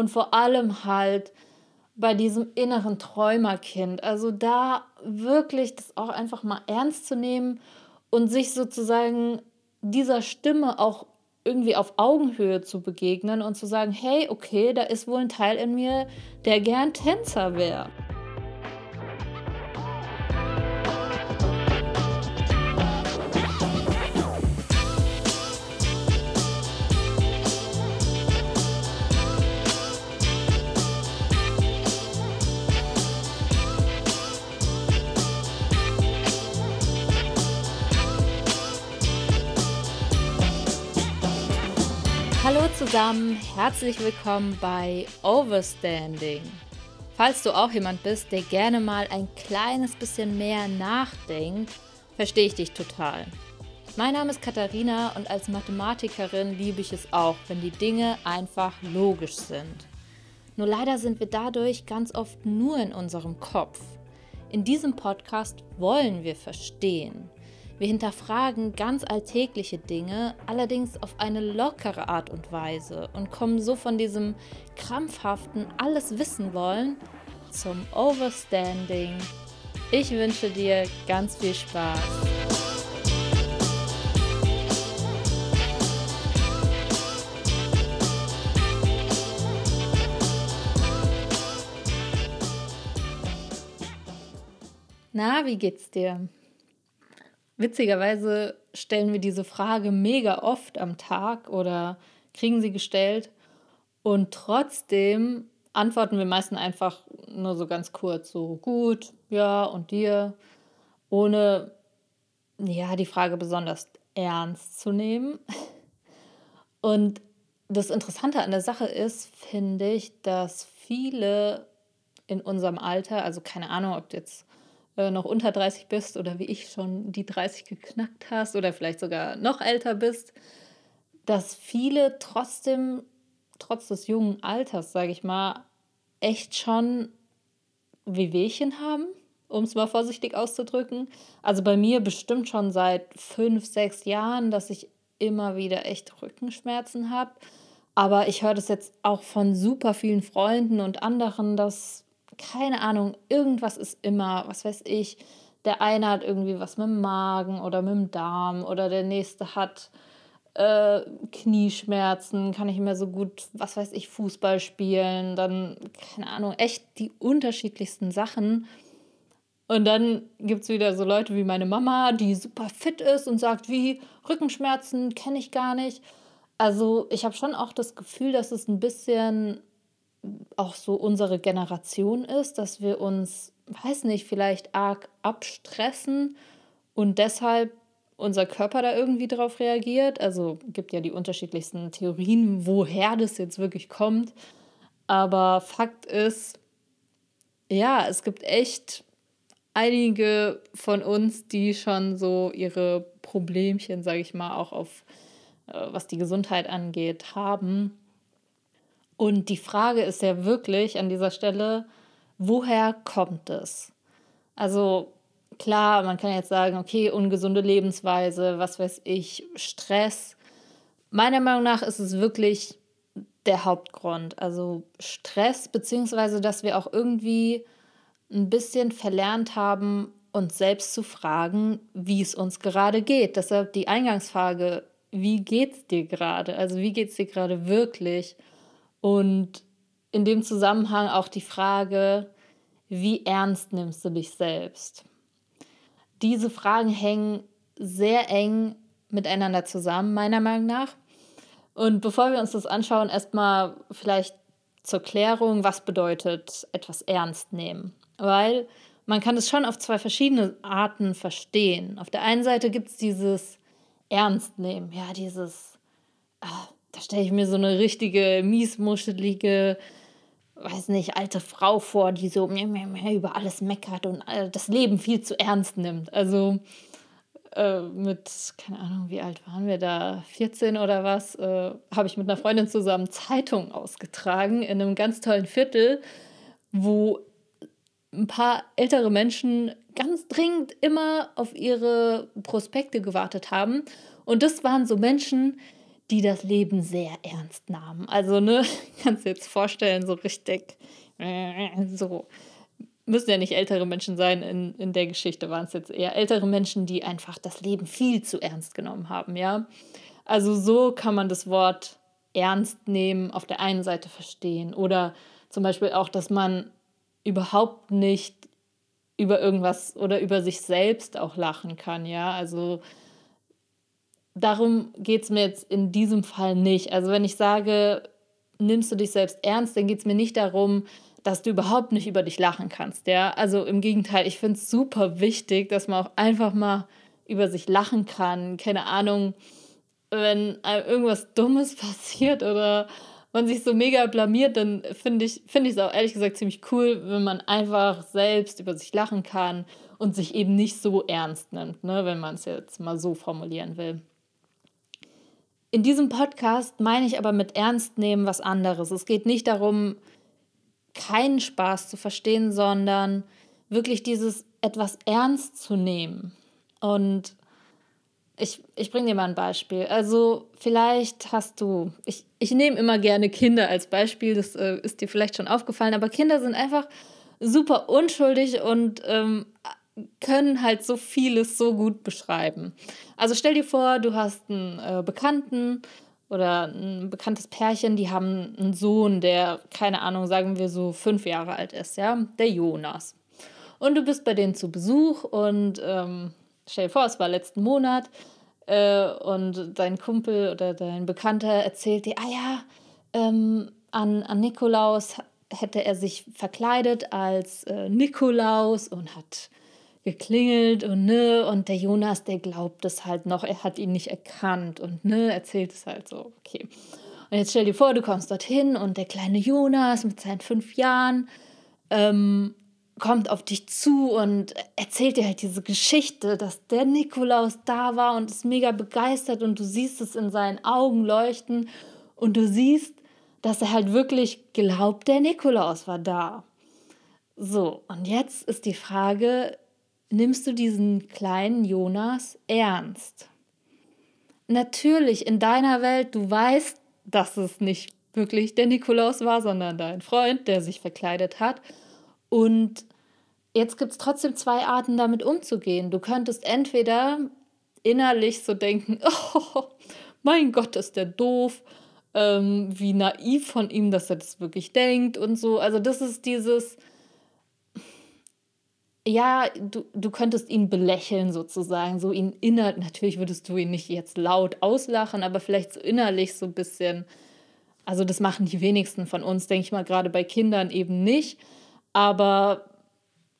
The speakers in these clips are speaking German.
und vor allem halt bei diesem inneren Träumerkind. Also da wirklich das auch einfach mal ernst zu nehmen und sich sozusagen dieser Stimme auch irgendwie auf Augenhöhe zu begegnen und zu sagen, hey, okay, da ist wohl ein Teil in mir, der gern Tänzer wäre. Hallo zusammen, herzlich willkommen bei Overstanding. Falls du auch jemand bist, der gerne mal ein kleines bisschen mehr nachdenkt, verstehe ich dich total. Mein Name ist Katharina und als Mathematikerin liebe ich es auch, wenn die Dinge einfach logisch sind. Nur leider sind wir dadurch ganz oft nur in unserem Kopf. In diesem Podcast wollen wir verstehen. Wir hinterfragen ganz alltägliche Dinge, allerdings auf eine lockere Art und Weise und kommen so von diesem krampfhaften alles wissen wollen zum Overstanding. Ich wünsche dir ganz viel Spaß. Na, wie geht's dir? Witzigerweise stellen wir diese Frage mega oft am Tag oder kriegen sie gestellt und trotzdem antworten wir meistens einfach nur so ganz kurz, so gut, ja und dir, ohne ja die Frage besonders ernst zu nehmen. Und das Interessante an der Sache ist, finde ich, dass viele in unserem Alter, also keine Ahnung, ob jetzt äh, noch unter 30 bist oder wie ich schon die 30 geknackt hast oder vielleicht sogar noch älter bist, dass viele trotzdem, trotz des jungen Alters, sage ich mal, echt schon Wehwehchen haben, um es mal vorsichtig auszudrücken. Also bei mir bestimmt schon seit fünf, sechs Jahren, dass ich immer wieder echt Rückenschmerzen habe. Aber ich höre das jetzt auch von super vielen Freunden und anderen, dass keine Ahnung, irgendwas ist immer, was weiß ich, der eine hat irgendwie was mit dem Magen oder mit dem Darm oder der nächste hat äh, Knieschmerzen, kann ich immer so gut, was weiß ich, Fußball spielen, dann, keine Ahnung, echt die unterschiedlichsten Sachen. Und dann gibt es wieder so Leute wie meine Mama, die super fit ist und sagt, wie Rückenschmerzen kenne ich gar nicht. Also ich habe schon auch das Gefühl, dass es ein bisschen auch so unsere Generation ist, dass wir uns, weiß nicht, vielleicht arg abstressen und deshalb unser Körper da irgendwie drauf reagiert. Also gibt ja die unterschiedlichsten Theorien, woher das jetzt wirklich kommt. Aber Fakt ist, ja, es gibt echt einige von uns, die schon so ihre Problemchen, sage ich mal, auch auf äh, was die Gesundheit angeht, haben. Und die Frage ist ja wirklich an dieser Stelle, woher kommt es? Also klar, man kann jetzt sagen, okay, ungesunde Lebensweise, was weiß ich, Stress. Meiner Meinung nach ist es wirklich der Hauptgrund. Also Stress, beziehungsweise dass wir auch irgendwie ein bisschen verlernt haben, uns selbst zu fragen, wie es uns gerade geht. Deshalb die Eingangsfrage, wie geht es dir gerade? Also wie geht es dir gerade wirklich? Und in dem Zusammenhang auch die Frage, wie ernst nimmst du dich selbst? Diese Fragen hängen sehr eng miteinander zusammen, meiner Meinung nach. Und bevor wir uns das anschauen, erstmal vielleicht zur Klärung, was bedeutet etwas ernst nehmen? Weil man kann es schon auf zwei verschiedene Arten verstehen. Auf der einen Seite gibt es dieses Ernst nehmen, ja, dieses, ah, da stelle ich mir so eine richtige miesmuschelige, weiß nicht, alte Frau vor, die so über alles meckert und äh, das Leben viel zu ernst nimmt. Also äh, mit, keine Ahnung, wie alt waren wir da, 14 oder was, äh, habe ich mit einer Freundin zusammen Zeitungen ausgetragen in einem ganz tollen Viertel, wo ein paar ältere Menschen ganz dringend immer auf ihre Prospekte gewartet haben. Und das waren so Menschen, die das Leben sehr ernst nahmen. Also, ne, kannst du jetzt vorstellen, so richtig, so, müssen ja nicht ältere Menschen sein, in, in der Geschichte waren es jetzt eher ältere Menschen, die einfach das Leben viel zu ernst genommen haben, ja. Also so kann man das Wort ernst nehmen auf der einen Seite verstehen oder zum Beispiel auch, dass man überhaupt nicht über irgendwas oder über sich selbst auch lachen kann, ja. Also darum geht es mir jetzt in diesem Fall nicht. Also wenn ich sage, nimmst du dich selbst ernst, dann geht es mir nicht darum, dass du überhaupt nicht über dich lachen kannst. Ja? Also im Gegenteil, ich finde es super wichtig, dass man auch einfach mal über sich lachen kann. Keine Ahnung, wenn irgendwas Dummes passiert oder man sich so mega blamiert, dann finde ich es find auch ehrlich gesagt ziemlich cool, wenn man einfach selbst über sich lachen kann und sich eben nicht so ernst nimmt, ne? wenn man es jetzt mal so formulieren will. In diesem Podcast meine ich aber mit Ernst nehmen was anderes. Es geht nicht darum, keinen Spaß zu verstehen, sondern wirklich dieses etwas ernst zu nehmen. Und ich, ich bringe dir mal ein Beispiel. Also vielleicht hast du, ich, ich nehme immer gerne Kinder als Beispiel, das äh, ist dir vielleicht schon aufgefallen, aber Kinder sind einfach super unschuldig und ähm, können halt so vieles so gut beschreiben. Also stell dir vor, du hast einen äh, Bekannten oder ein bekanntes Pärchen, die haben einen Sohn, der, keine Ahnung, sagen wir so fünf Jahre alt ist, ja, der Jonas. Und du bist bei denen zu Besuch und ähm, stell dir vor, es war letzten Monat äh, und dein Kumpel oder dein Bekannter erzählt dir, ah ja, ähm, an, an Nikolaus hätte er sich verkleidet als äh, Nikolaus und hat geklingelt und ne, und der Jonas, der glaubt es halt noch, er hat ihn nicht erkannt und ne, erzählt es halt so, okay. Und jetzt stell dir vor, du kommst dorthin und der kleine Jonas mit seinen fünf Jahren ähm, kommt auf dich zu und erzählt dir halt diese Geschichte, dass der Nikolaus da war und ist mega begeistert und du siehst es in seinen Augen leuchten und du siehst, dass er halt wirklich glaubt, der Nikolaus war da. So, und jetzt ist die Frage, nimmst du diesen kleinen Jonas ernst? Natürlich, in deiner Welt, du weißt, dass es nicht wirklich der Nikolaus war, sondern dein Freund, der sich verkleidet hat. Und jetzt gibt es trotzdem zwei Arten, damit umzugehen. Du könntest entweder innerlich so denken, oh, mein Gott, ist der doof, ähm, wie naiv von ihm, dass er das wirklich denkt und so. Also das ist dieses, ja, du, du könntest ihn belächeln sozusagen, so ihn innerlich, natürlich würdest du ihn nicht jetzt laut auslachen, aber vielleicht so innerlich so ein bisschen, also das machen die wenigsten von uns, denke ich mal, gerade bei Kindern eben nicht, aber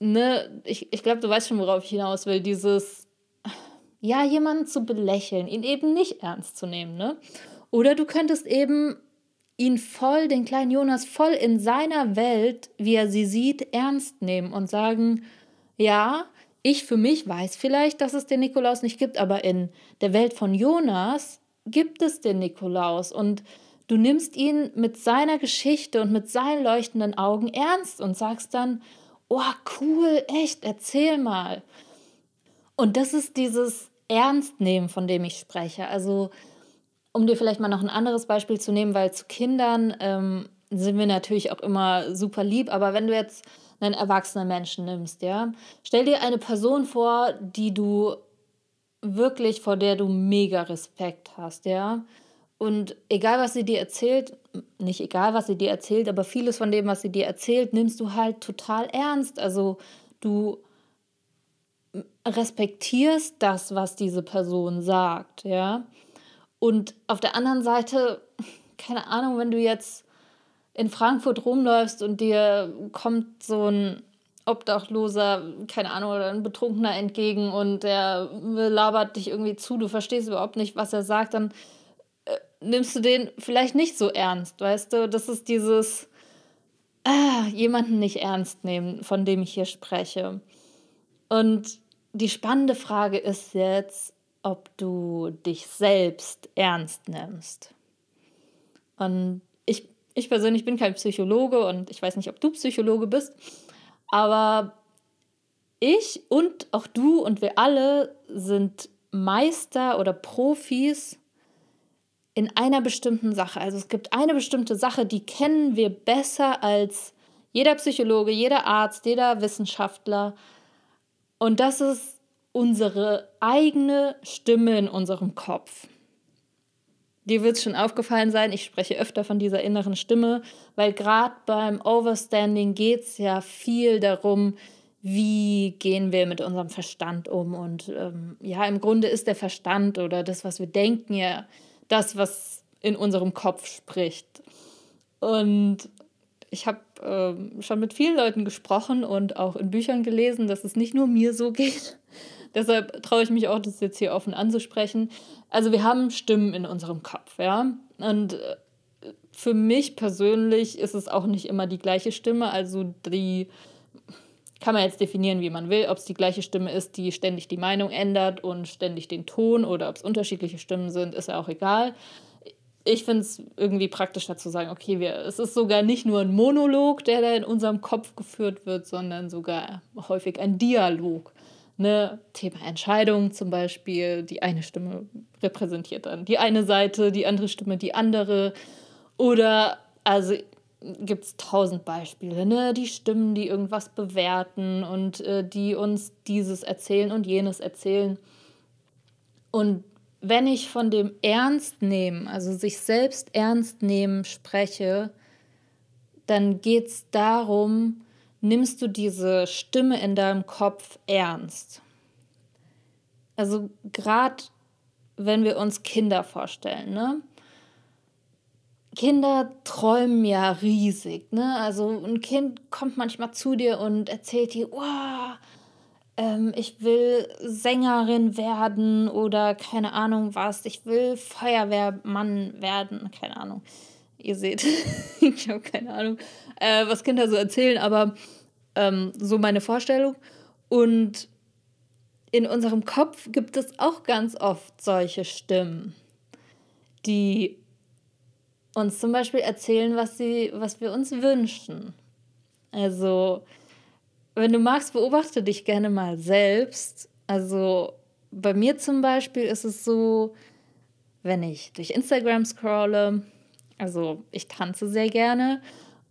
ne, ich, ich glaube, du weißt schon, worauf ich hinaus will, dieses, ja, jemanden zu belächeln, ihn eben nicht ernst zu nehmen, ne? Oder du könntest eben ihn voll, den kleinen Jonas voll in seiner Welt, wie er sie sieht, ernst nehmen und sagen, ja, ich für mich weiß vielleicht, dass es den Nikolaus nicht gibt, aber in der Welt von Jonas gibt es den Nikolaus und du nimmst ihn mit seiner Geschichte und mit seinen leuchtenden Augen ernst und sagst dann, oh cool, echt, erzähl mal. Und das ist dieses Ernstnehmen, von dem ich spreche. Also um dir vielleicht mal noch ein anderes Beispiel zu nehmen, weil zu Kindern ähm, sind wir natürlich auch immer super lieb, aber wenn du jetzt einen erwachsenen Menschen nimmst, ja. Stell dir eine Person vor, die du wirklich, vor der du mega Respekt hast, ja. Und egal, was sie dir erzählt, nicht egal, was sie dir erzählt, aber vieles von dem, was sie dir erzählt, nimmst du halt total ernst. Also du respektierst das, was diese Person sagt, ja. Und auf der anderen Seite, keine Ahnung, wenn du jetzt in Frankfurt rumläufst und dir kommt so ein Obdachloser, keine Ahnung, oder ein Betrunkener entgegen und der labert dich irgendwie zu, du verstehst überhaupt nicht, was er sagt, dann äh, nimmst du den vielleicht nicht so ernst, weißt du? Das ist dieses ah, jemanden nicht ernst nehmen, von dem ich hier spreche. Und die spannende Frage ist jetzt, ob du dich selbst ernst nimmst. Und ich ich persönlich bin kein Psychologe und ich weiß nicht, ob du Psychologe bist, aber ich und auch du und wir alle sind Meister oder Profis in einer bestimmten Sache. Also es gibt eine bestimmte Sache, die kennen wir besser als jeder Psychologe, jeder Arzt, jeder Wissenschaftler. Und das ist unsere eigene Stimme in unserem Kopf. Dir wird es schon aufgefallen sein, ich spreche öfter von dieser inneren Stimme, weil gerade beim Overstanding geht es ja viel darum, wie gehen wir mit unserem Verstand um. Und ähm, ja, im Grunde ist der Verstand oder das, was wir denken, ja das, was in unserem Kopf spricht. Und ich habe ähm, schon mit vielen Leuten gesprochen und auch in Büchern gelesen, dass es nicht nur mir so geht. Deshalb traue ich mich auch, das jetzt hier offen anzusprechen. Also wir haben Stimmen in unserem Kopf, ja. Und äh, für mich persönlich ist es auch nicht immer die gleiche Stimme. Also die kann man jetzt definieren, wie man will, ob es die gleiche Stimme ist, die ständig die Meinung ändert und ständig den Ton oder ob es unterschiedliche Stimmen sind, ist ja auch egal ich finde es irgendwie praktischer zu sagen, okay, wir, es ist sogar nicht nur ein Monolog, der da in unserem Kopf geführt wird, sondern sogar häufig ein Dialog. Ne? Thema Entscheidung zum Beispiel, die eine Stimme repräsentiert dann die eine Seite, die andere Stimme die andere. Oder, also gibt es tausend Beispiele, ne? Die Stimmen, die irgendwas bewerten und äh, die uns dieses erzählen und jenes erzählen. Und wenn ich von dem Ernst nehmen, also sich selbst ernst nehmen spreche, dann geht es darum, nimmst du diese Stimme in deinem Kopf ernst. Also gerade wenn wir uns Kinder vorstellen, ne? Kinder träumen ja riesig, ne? Also ein Kind kommt manchmal zu dir und erzählt dir, oh, ähm, ich will Sängerin werden oder keine Ahnung was, ich will Feuerwehrmann werden, keine Ahnung. Ihr seht, ich habe keine Ahnung, äh, was Kinder so erzählen, aber ähm, so meine Vorstellung. Und in unserem Kopf gibt es auch ganz oft solche Stimmen, die uns zum Beispiel erzählen, was, sie, was wir uns wünschen. Also wenn du magst, beobachte dich gerne mal selbst. Also bei mir zum Beispiel ist es so, wenn ich durch Instagram scrolle, also ich tanze sehr gerne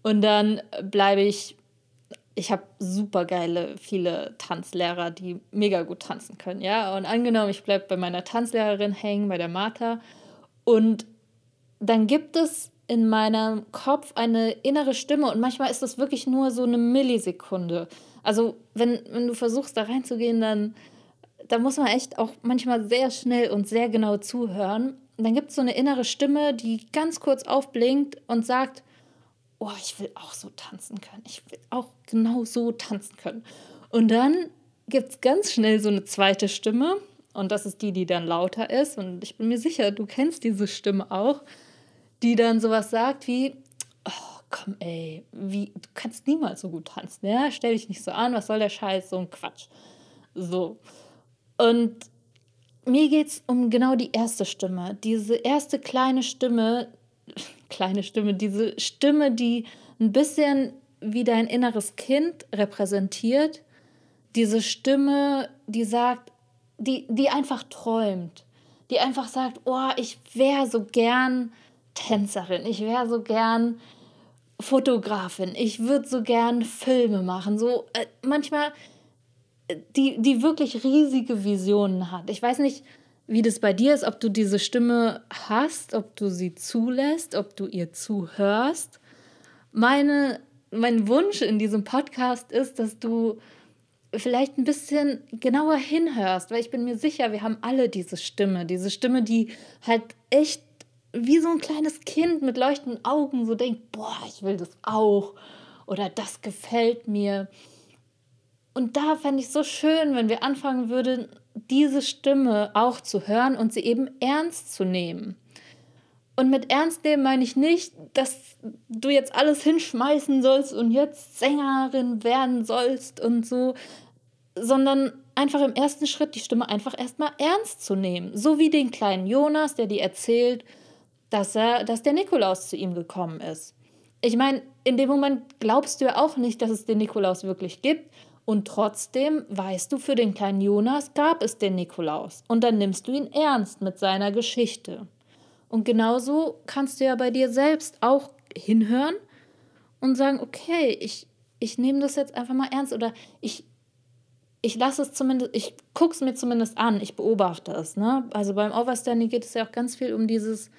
und dann bleibe ich, ich habe super geile, viele Tanzlehrer, die mega gut tanzen können, ja. Und angenommen, ich bleibe bei meiner Tanzlehrerin hängen, bei der Martha und dann gibt es in meinem Kopf eine innere Stimme und manchmal ist das wirklich nur so eine Millisekunde. Also, wenn, wenn du versuchst, da reinzugehen, dann da muss man echt auch manchmal sehr schnell und sehr genau zuhören. Dann gibt es so eine innere Stimme, die ganz kurz aufblinkt und sagt, oh, ich will auch so tanzen können. Ich will auch genau so tanzen können. Und dann gibt es ganz schnell so eine zweite Stimme. Und das ist die, die dann lauter ist. Und ich bin mir sicher, du kennst diese Stimme auch, die dann sowas sagt wie, oh, komm, ey, wie, du kannst niemals so gut tanzen, ja? Stell dich nicht so an, was soll der Scheiß, so ein Quatsch. So. Und mir geht es um genau die erste Stimme. Diese erste kleine Stimme, kleine Stimme, diese Stimme, die ein bisschen wie dein inneres Kind repräsentiert. Diese Stimme, die sagt, die, die einfach träumt. Die einfach sagt, oh, ich wäre so gern Tänzerin, ich wäre so gern Fotografin, ich würde so gern Filme machen, so äh, manchmal die, die wirklich riesige Visionen hat. Ich weiß nicht, wie das bei dir ist, ob du diese Stimme hast, ob du sie zulässt, ob du ihr zuhörst. Meine, mein Wunsch in diesem Podcast ist, dass du vielleicht ein bisschen genauer hinhörst, weil ich bin mir sicher, wir haben alle diese Stimme, diese Stimme, die halt echt wie so ein kleines Kind mit leuchtenden Augen so denkt, boah, ich will das auch oder das gefällt mir. Und da fände ich so schön, wenn wir anfangen würden, diese Stimme auch zu hören und sie eben ernst zu nehmen. Und mit ernst nehmen meine ich nicht, dass du jetzt alles hinschmeißen sollst und jetzt Sängerin werden sollst und so, sondern einfach im ersten Schritt die Stimme einfach erstmal ernst zu nehmen. So wie den kleinen Jonas, der dir erzählt, dass, er, dass der Nikolaus zu ihm gekommen ist. Ich meine, in dem Moment glaubst du ja auch nicht, dass es den Nikolaus wirklich gibt. Und trotzdem weißt du, für den kleinen Jonas gab es den Nikolaus. Und dann nimmst du ihn ernst mit seiner Geschichte. Und genauso kannst du ja bei dir selbst auch hinhören und sagen, okay, ich, ich nehme das jetzt einfach mal ernst oder ich, ich lasse es zumindest, ich gucke es mir zumindest an, ich beobachte es. Ne? Also beim Overstanding geht es ja auch ganz viel um dieses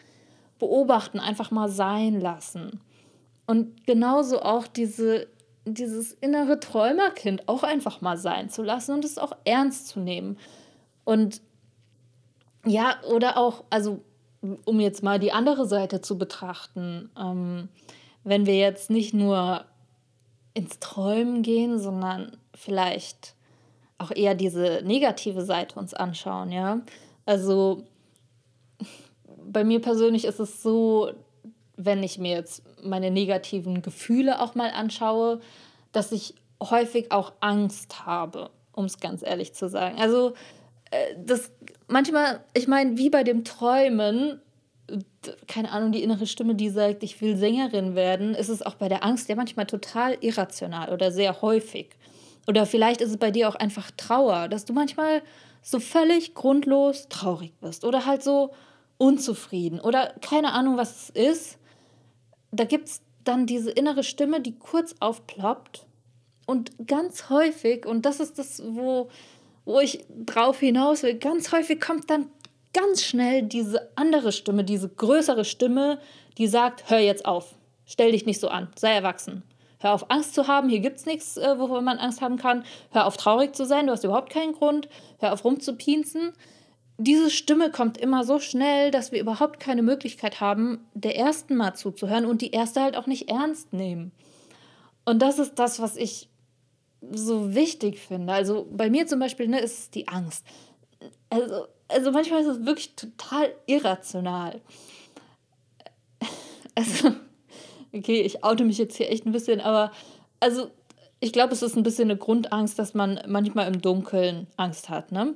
Beobachten, einfach mal sein lassen. Und genauso auch diese, dieses innere Träumerkind auch einfach mal sein zu lassen und es auch ernst zu nehmen. Und ja, oder auch, also um jetzt mal die andere Seite zu betrachten, ähm, wenn wir jetzt nicht nur ins Träumen gehen, sondern vielleicht auch eher diese negative Seite uns anschauen, ja. Also bei mir persönlich ist es so, wenn ich mir jetzt meine negativen Gefühle auch mal anschaue, dass ich häufig auch Angst habe, um es ganz ehrlich zu sagen. Also äh, das manchmal, ich meine, wie bei dem Träumen, keine Ahnung, die innere Stimme, die sagt, ich will Sängerin werden, ist es auch bei der Angst ja manchmal total irrational oder sehr häufig. Oder vielleicht ist es bei dir auch einfach Trauer, dass du manchmal so völlig grundlos traurig bist oder halt so unzufrieden oder keine Ahnung, was es ist. Da gibt es dann diese innere Stimme, die kurz aufploppt und ganz häufig, und das ist das, wo, wo ich drauf hinaus will, ganz häufig kommt dann ganz schnell diese andere Stimme, diese größere Stimme, die sagt, hör jetzt auf, stell dich nicht so an, sei erwachsen. Hör auf, Angst zu haben. Hier gibt es nichts, äh, wovor man Angst haben kann. Hör auf, traurig zu sein. Du hast überhaupt keinen Grund. Hör auf, rumzupinsen. Diese Stimme kommt immer so schnell, dass wir überhaupt keine Möglichkeit haben, der ersten mal zuzuhören und die erste halt auch nicht ernst nehmen. Und das ist das, was ich so wichtig finde. Also bei mir zum Beispiel ne, ist es die Angst. Also, also manchmal ist es wirklich total irrational. Also okay, ich oute mich jetzt hier echt ein bisschen, aber also ich glaube, es ist ein bisschen eine Grundangst, dass man manchmal im Dunkeln Angst hat, ne?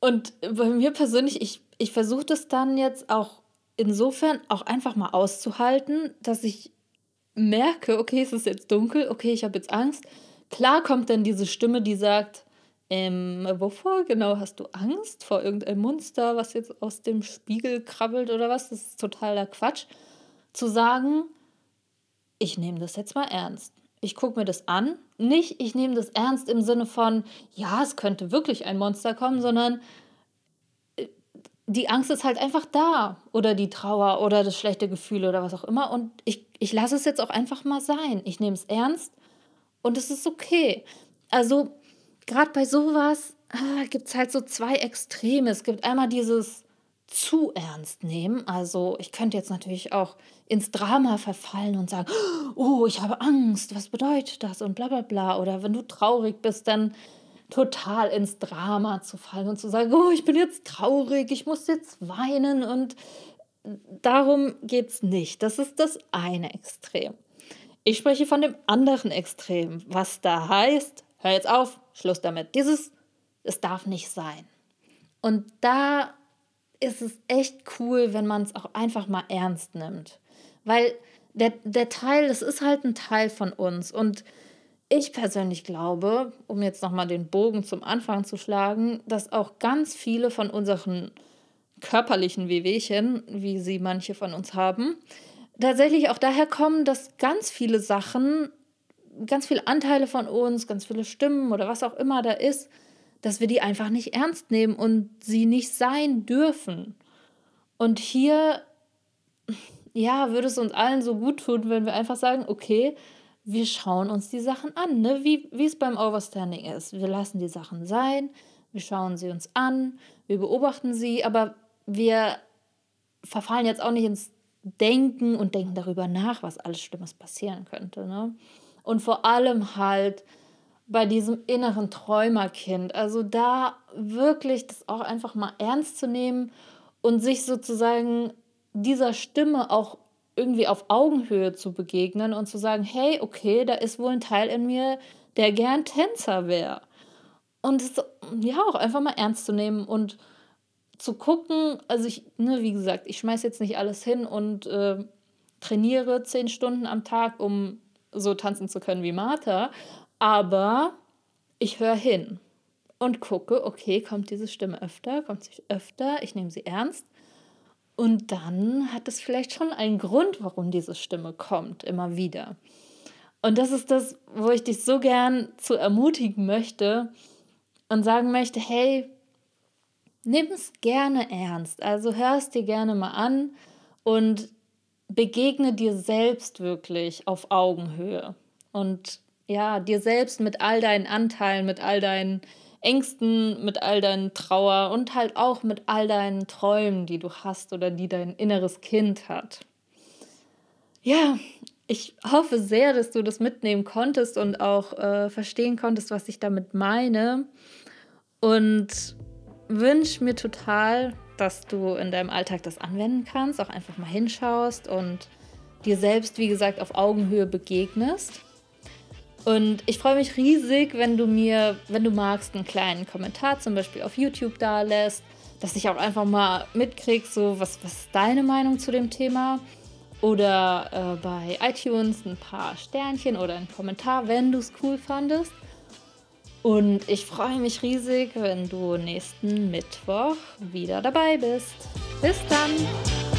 Und bei mir persönlich, ich, ich versuche das dann jetzt auch insofern auch einfach mal auszuhalten, dass ich merke, okay, es ist jetzt dunkel, okay, ich habe jetzt Angst. Klar kommt dann diese Stimme, die sagt, ähm, wovor genau hast du Angst? Vor irgendeinem Monster, was jetzt aus dem Spiegel krabbelt oder was? Das ist totaler Quatsch zu sagen, ich nehme das jetzt mal ernst. Ich gucke mir das an. Nicht, ich nehme das ernst im Sinne von, ja, es könnte wirklich ein Monster kommen, sondern äh, die Angst ist halt einfach da. Oder die Trauer oder das schlechte Gefühl oder was auch immer. Und ich, ich lasse es jetzt auch einfach mal sein. Ich nehme es ernst und es ist okay. Also, gerade bei sowas ah, gibt es halt so zwei Extreme. Es gibt einmal dieses zu ernst nehmen. Also ich könnte jetzt natürlich auch ins Drama verfallen und sagen, oh, ich habe Angst, was bedeutet das und bla bla bla. Oder wenn du traurig bist, dann total ins Drama zu fallen und zu sagen, oh, ich bin jetzt traurig, ich muss jetzt weinen und darum geht es nicht. Das ist das eine Extrem. Ich spreche von dem anderen Extrem, was da heißt, hör jetzt auf, Schluss damit. Dieses, es darf nicht sein. Und da ist es echt cool, wenn man es auch einfach mal ernst nimmt. Weil der, der Teil, das ist halt ein Teil von uns. Und ich persönlich glaube, um jetzt nochmal den Bogen zum Anfang zu schlagen, dass auch ganz viele von unseren körperlichen Wehwehchen, wie sie manche von uns haben, tatsächlich auch daher kommen, dass ganz viele Sachen, ganz viele Anteile von uns, ganz viele Stimmen oder was auch immer da ist, dass wir die einfach nicht ernst nehmen und sie nicht sein dürfen. Und hier, ja, würde es uns allen so gut tun, wenn wir einfach sagen, okay, wir schauen uns die Sachen an, ne? wie, es beim Overstanding ist. Wir lassen die Sachen sein, wir schauen sie uns an, wir beobachten sie, aber wir verfallen jetzt auch nicht ins Denken und denken darüber nach, was alles Schlimmes passieren könnte. Ne? Und vor allem halt bei diesem inneren Träumerkind. Also da wirklich das auch einfach mal ernst zu nehmen und sich sozusagen dieser Stimme auch irgendwie auf Augenhöhe zu begegnen und zu sagen, hey, okay, da ist wohl ein Teil in mir, der gern Tänzer wäre. Und es ja auch einfach mal ernst zu nehmen und zu gucken, also ich, ne, wie gesagt, ich schmeiße jetzt nicht alles hin und äh, trainiere zehn Stunden am Tag, um so tanzen zu können wie Martha, aber ich höre hin und gucke, okay, kommt diese Stimme öfter, kommt sie öfter, ich nehme sie ernst Und dann hat es vielleicht schon einen Grund, warum diese Stimme kommt, immer wieder. Und das ist das, wo ich dich so gern zu ermutigen möchte und sagen möchte, hey, nimm es gerne ernst. Also hör es dir gerne mal an und begegne dir selbst wirklich auf Augenhöhe. Und ja, dir selbst mit all deinen Anteilen, mit all deinen Ängsten, mit all deinen Trauer und halt auch mit all deinen Träumen, die du hast oder die dein inneres Kind hat. Ja, ich hoffe sehr, dass du das mitnehmen konntest und auch äh, verstehen konntest, was ich damit meine. Und wünsche mir total, dass du in deinem Alltag das anwenden kannst, auch einfach mal hinschaust und dir selbst, wie gesagt, auf Augenhöhe begegnest. Und ich freue mich riesig, wenn du mir, wenn du magst, einen kleinen Kommentar zum Beispiel auf YouTube da lässt, dass ich auch einfach mal mitkrieg, so was, was ist deine Meinung zu dem Thema? Oder äh, bei iTunes ein paar Sternchen oder einen Kommentar, wenn du es cool fandest. Und ich freue mich riesig, wenn du nächsten Mittwoch wieder dabei bist. Bis dann!